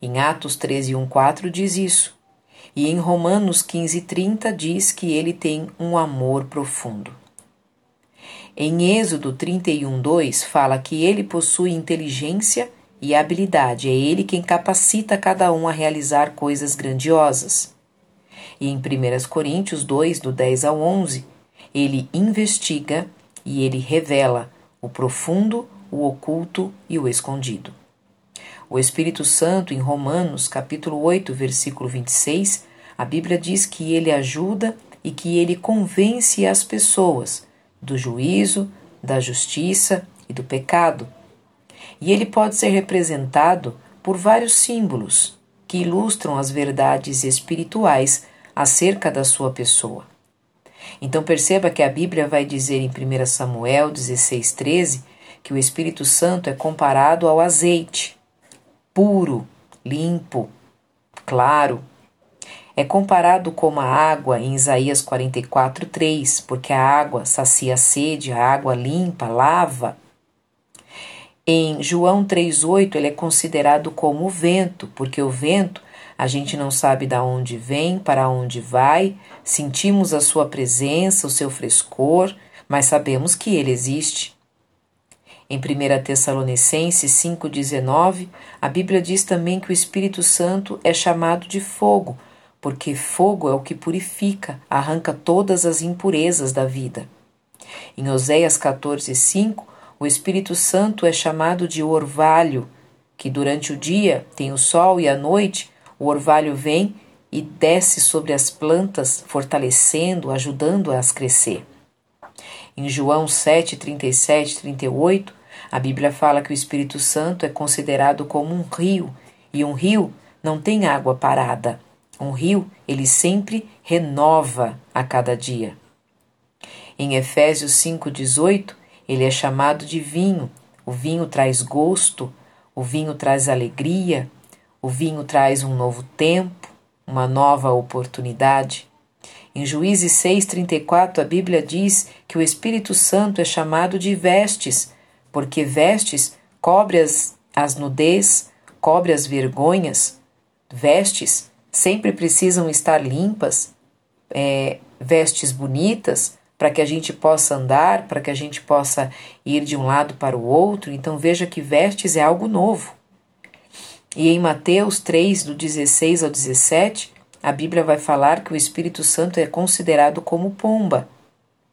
Em Atos 13, 1, 4 diz isso. E em Romanos 15, 30 diz que ele tem um amor profundo. Em Êxodo 31, 2 fala que ele possui inteligência e habilidade, é ele quem capacita cada um a realizar coisas grandiosas. E em 1 Coríntios 2, do 10 ao 11, ele investiga e ele revela o profundo, o oculto e o escondido. O Espírito Santo, em Romanos, capítulo 8, versículo 26, a Bíblia diz que ele ajuda e que ele convence as pessoas do juízo, da justiça e do pecado. E ele pode ser representado por vários símbolos que ilustram as verdades espirituais acerca da sua pessoa. Então perceba que a Bíblia vai dizer em 1 Samuel 16,13 que o Espírito Santo é comparado ao azeite, puro, limpo, claro. É comparado como a água em Isaías 44,3, porque a água sacia a sede, a água limpa, lava. Em João 3,8, ele é considerado como o vento, porque o vento a gente não sabe de onde vem, para onde vai, sentimos a sua presença, o seu frescor, mas sabemos que ele existe. Em 1 Tessalonicenses 5,19, a Bíblia diz também que o Espírito Santo é chamado de fogo, porque fogo é o que purifica, arranca todas as impurezas da vida. Em Oséias 14,5, o Espírito Santo é chamado de orvalho, que durante o dia tem o sol e a noite o orvalho vem e desce sobre as plantas, fortalecendo, ajudando as crescer. Em João 7, 37 38, a Bíblia fala que o Espírito Santo é considerado como um rio, e um rio não tem água parada. Um rio, ele sempre renova a cada dia. Em Efésios 5,18, ele é chamado de vinho. O vinho traz gosto, o vinho traz alegria, o vinho traz um novo tempo, uma nova oportunidade. Em Juízes 6,34, a Bíblia diz que o Espírito Santo é chamado de vestes, porque vestes cobre as, as nudez, cobre as vergonhas. Vestes sempre precisam estar limpas, é, vestes bonitas, para que a gente possa andar, para que a gente possa ir de um lado para o outro. Então veja que vestes é algo novo. E em Mateus 3, do 16 ao 17, a Bíblia vai falar que o Espírito Santo é considerado como pomba.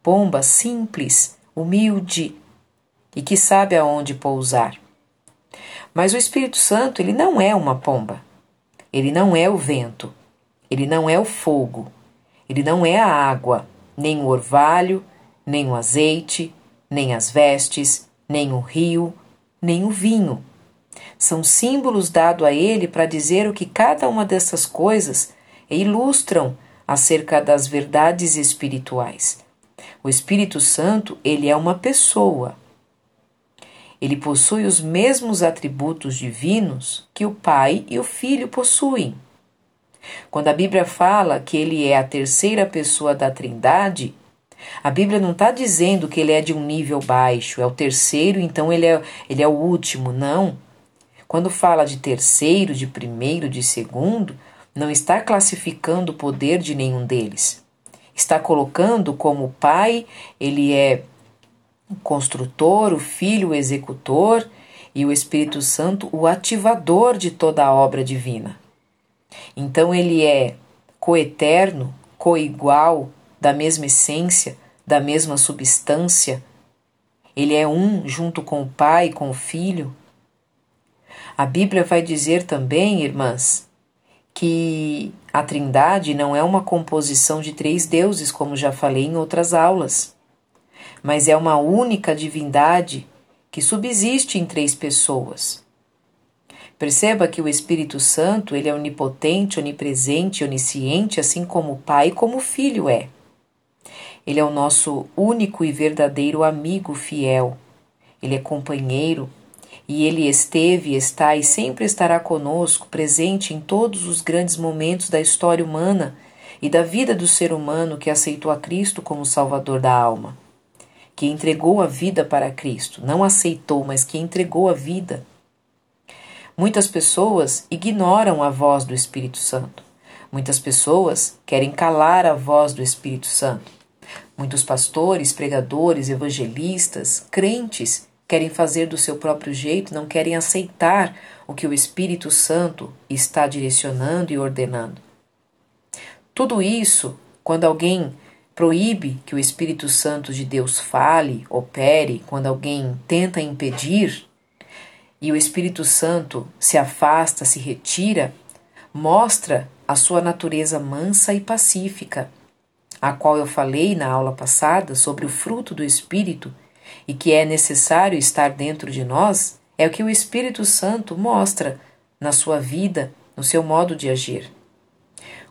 Pomba simples, humilde e que sabe aonde pousar. Mas o Espírito Santo, ele não é uma pomba. Ele não é o vento. Ele não é o fogo. Ele não é a água, nem o orvalho, nem o azeite, nem as vestes, nem o rio, nem o vinho são símbolos dados a ele para dizer o que cada uma dessas coisas ilustram acerca das verdades espirituais. O Espírito Santo, ele é uma pessoa. Ele possui os mesmos atributos divinos que o Pai e o Filho possuem. Quando a Bíblia fala que ele é a terceira pessoa da Trindade, a Bíblia não está dizendo que ele é de um nível baixo, é o terceiro, então ele é, ele é o último. Não. Quando fala de terceiro, de primeiro, de segundo, não está classificando o poder de nenhum deles. Está colocando como o pai, ele é o construtor, o filho, o executor e o Espírito Santo o ativador de toda a obra divina. Então ele é coeterno, coigual, da mesma essência, da mesma substância. Ele é um junto com o Pai, com o Filho. A Bíblia vai dizer também, irmãs, que a Trindade não é uma composição de três deuses, como já falei em outras aulas, mas é uma única divindade que subsiste em três pessoas. Perceba que o Espírito Santo ele é onipotente, onipresente, onisciente, assim como o Pai e como o Filho é. Ele é o nosso único e verdadeiro amigo fiel. Ele é companheiro, e ele esteve, está e sempre estará conosco, presente em todos os grandes momentos da história humana e da vida do ser humano que aceitou a Cristo como Salvador da alma, que entregou a vida para Cristo, não aceitou, mas que entregou a vida. Muitas pessoas ignoram a voz do Espírito Santo. Muitas pessoas querem calar a voz do Espírito Santo. Muitos pastores, pregadores, evangelistas, crentes querem fazer do seu próprio jeito, não querem aceitar o que o Espírito Santo está direcionando e ordenando. Tudo isso, quando alguém proíbe que o Espírito Santo de Deus fale, opere, quando alguém tenta impedir e o Espírito Santo se afasta, se retira, mostra a sua natureza mansa e pacífica, a qual eu falei na aula passada sobre o fruto do Espírito e que é necessário estar dentro de nós, é o que o Espírito Santo mostra na sua vida, no seu modo de agir.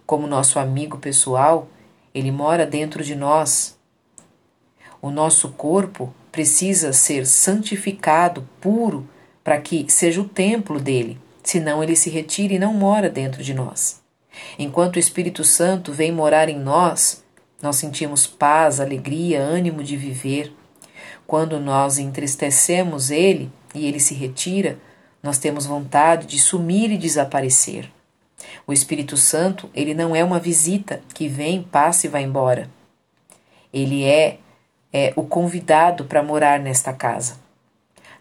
Como nosso amigo pessoal, ele mora dentro de nós. O nosso corpo precisa ser santificado, puro, para que seja o templo dele, senão ele se retira e não mora dentro de nós. Enquanto o Espírito Santo vem morar em nós, nós sentimos paz, alegria, ânimo de viver. Quando nós entristecemos ele e ele se retira, nós temos vontade de sumir e desaparecer. O Espírito Santo, ele não é uma visita que vem, passa e vai embora. Ele é, é o convidado para morar nesta casa.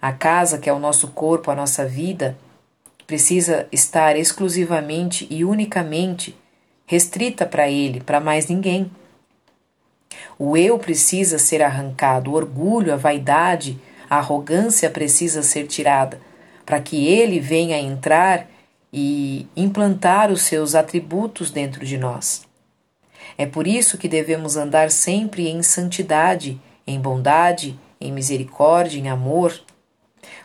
A casa, que é o nosso corpo, a nossa vida, precisa estar exclusivamente e unicamente restrita para ele, para mais ninguém. O eu precisa ser arrancado, o orgulho, a vaidade, a arrogância precisa ser tirada, para que ele venha entrar e implantar os seus atributos dentro de nós. É por isso que devemos andar sempre em santidade, em bondade, em misericórdia, em amor.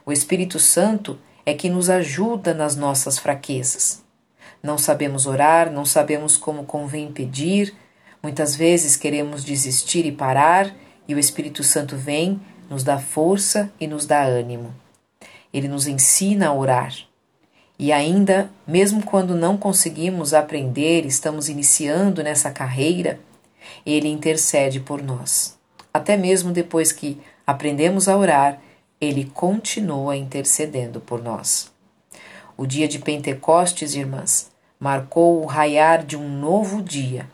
O Espírito Santo é que nos ajuda nas nossas fraquezas. Não sabemos orar, não sabemos como convém pedir, Muitas vezes queremos desistir e parar, e o Espírito Santo vem, nos dá força e nos dá ânimo. Ele nos ensina a orar. E ainda, mesmo quando não conseguimos aprender, estamos iniciando nessa carreira, ele intercede por nós. Até mesmo depois que aprendemos a orar, ele continua intercedendo por nós. O dia de Pentecostes, irmãs, marcou o raiar de um novo dia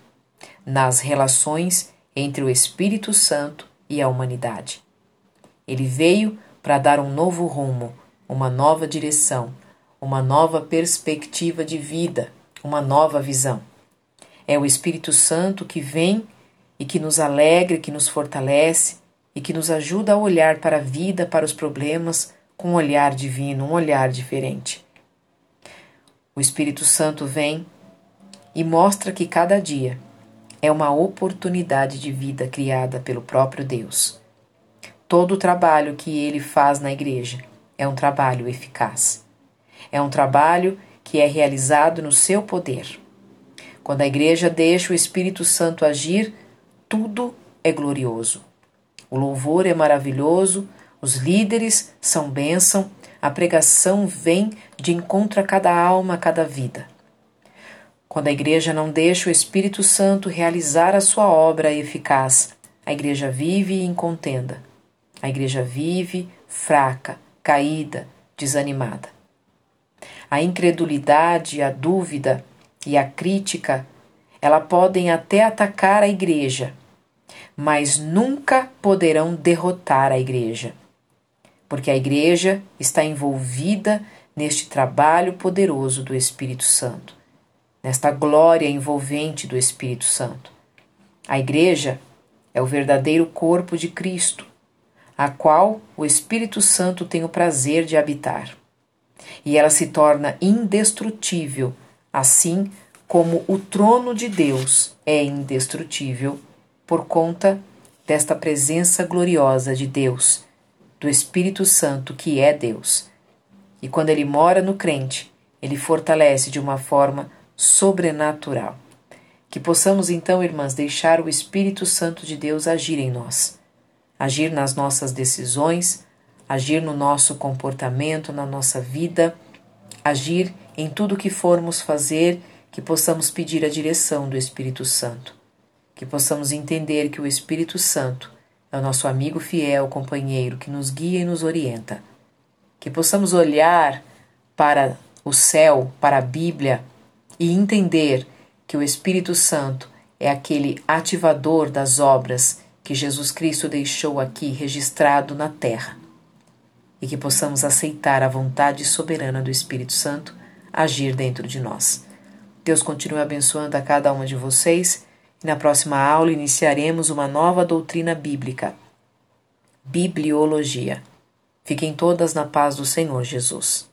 nas relações entre o Espírito Santo e a humanidade. Ele veio para dar um novo rumo, uma nova direção, uma nova perspectiva de vida, uma nova visão. É o Espírito Santo que vem e que nos alegra, que nos fortalece e que nos ajuda a olhar para a vida, para os problemas, com um olhar divino, um olhar diferente. O Espírito Santo vem e mostra que cada dia é uma oportunidade de vida criada pelo próprio Deus. Todo o trabalho que ele faz na igreja é um trabalho eficaz. É um trabalho que é realizado no seu poder. Quando a igreja deixa o Espírito Santo agir, tudo é glorioso. O louvor é maravilhoso, os líderes são bênção, a pregação vem de encontro a cada alma, a cada vida. Quando a igreja não deixa o Espírito Santo realizar a sua obra eficaz, a igreja vive em contenda. A igreja vive fraca, caída, desanimada. A incredulidade, a dúvida e a crítica, ela podem até atacar a igreja, mas nunca poderão derrotar a igreja, porque a igreja está envolvida neste trabalho poderoso do Espírito Santo nesta glória envolvente do Espírito Santo. A Igreja é o verdadeiro corpo de Cristo, a qual o Espírito Santo tem o prazer de habitar. E ela se torna indestrutível, assim como o trono de Deus é indestrutível por conta desta presença gloriosa de Deus, do Espírito Santo que é Deus. E quando ele mora no crente, ele fortalece de uma forma sobrenatural. Que possamos então, irmãs, deixar o Espírito Santo de Deus agir em nós, agir nas nossas decisões, agir no nosso comportamento, na nossa vida, agir em tudo que formos fazer, que possamos pedir a direção do Espírito Santo, que possamos entender que o Espírito Santo é o nosso amigo fiel, companheiro, que nos guia e nos orienta, que possamos olhar para o céu, para a Bíblia e entender que o Espírito Santo é aquele ativador das obras que Jesus Cristo deixou aqui registrado na terra. E que possamos aceitar a vontade soberana do Espírito Santo agir dentro de nós. Deus continue abençoando a cada uma de vocês e na próxima aula iniciaremos uma nova doutrina bíblica, Bibliologia. Fiquem todas na paz do Senhor Jesus.